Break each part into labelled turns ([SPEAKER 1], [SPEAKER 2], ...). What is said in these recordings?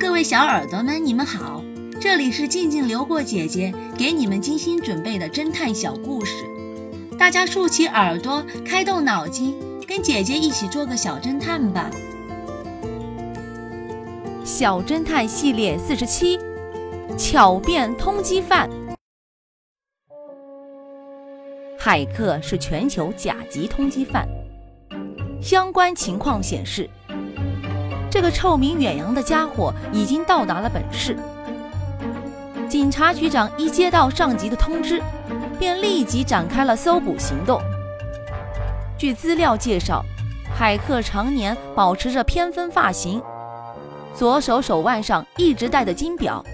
[SPEAKER 1] 各位小耳朵们，你们好，这里是静静流过姐姐给你们精心准备的侦探小故事，大家竖起耳朵，开动脑筋，跟姐姐一起做个小侦探吧。
[SPEAKER 2] 小侦探系列四十七，巧变通缉犯。海克是全球甲级通缉犯，相关情况显示。这个臭名远扬的家伙已经到达了本市。警察局长一接到上级的通知，便立即展开了搜捕行动。据资料介绍，海克常年保持着偏分发型，左手手腕上一直戴着金表，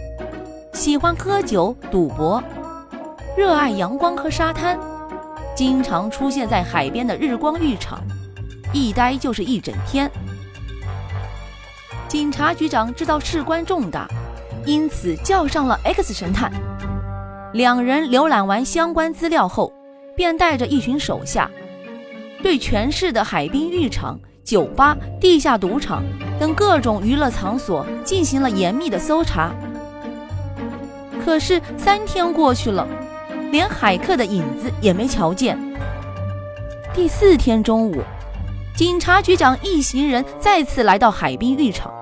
[SPEAKER 2] 喜欢喝酒、赌博，热爱阳光和沙滩，经常出现在海边的日光浴场，一待就是一整天。警察局长知道事关重大，因此叫上了 X 神探。两人浏览完相关资料后，便带着一群手下，对全市的海滨浴场、酒吧、地下赌场等各种娱乐场所进行了严密的搜查。可是三天过去了，连海客的影子也没瞧见。第四天中午，警察局长一行人再次来到海滨浴场。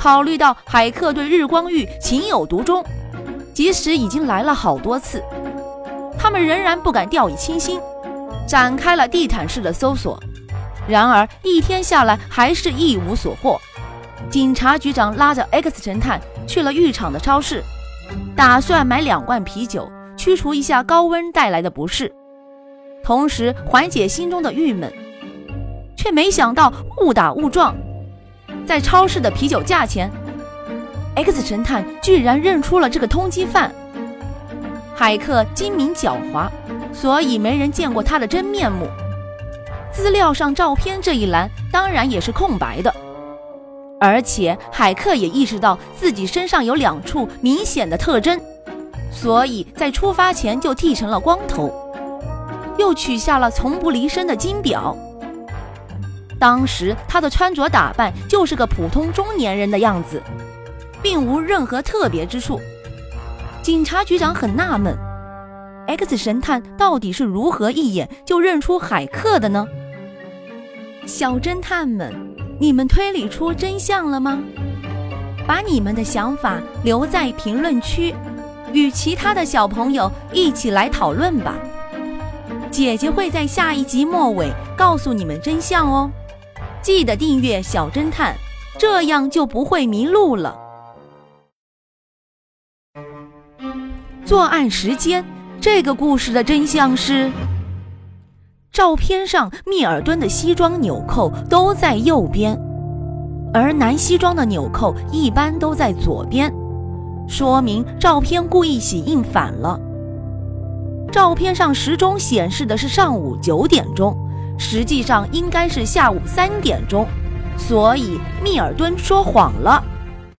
[SPEAKER 2] 考虑到海克对日光浴情有独钟，即使已经来了好多次，他们仍然不敢掉以轻心，展开了地毯式的搜索。然而一天下来还是一无所获。警察局长拉着 X 神探去了浴场的超市，打算买两罐啤酒驱除一下高温带来的不适，同时缓解心中的郁闷，却没想到误打误撞。在超市的啤酒价钱，X 神探居然认出了这个通缉犯。海克精明狡猾，所以没人见过他的真面目。资料上照片这一栏当然也是空白的。而且海克也意识到自己身上有两处明显的特征，所以在出发前就剃成了光头，又取下了从不离身的金表。当时他的穿着打扮就是个普通中年人的样子，并无任何特别之处。警察局长很纳闷，X 神探到底是如何一眼就认出海克的呢？小侦探们，你们推理出真相了吗？把你们的想法留在评论区，与其他的小朋友一起来讨论吧。姐姐会在下一集末尾告诉你们真相哦。记得订阅小侦探，这样就不会迷路了。作案时间，这个故事的真相是：照片上密尔顿的西装纽扣都在右边，而男西装的纽扣一般都在左边，说明照片故意洗印反了。照片上时钟显示的是上午九点钟。实际上应该是下午三点钟，所以密尔顿说谎了。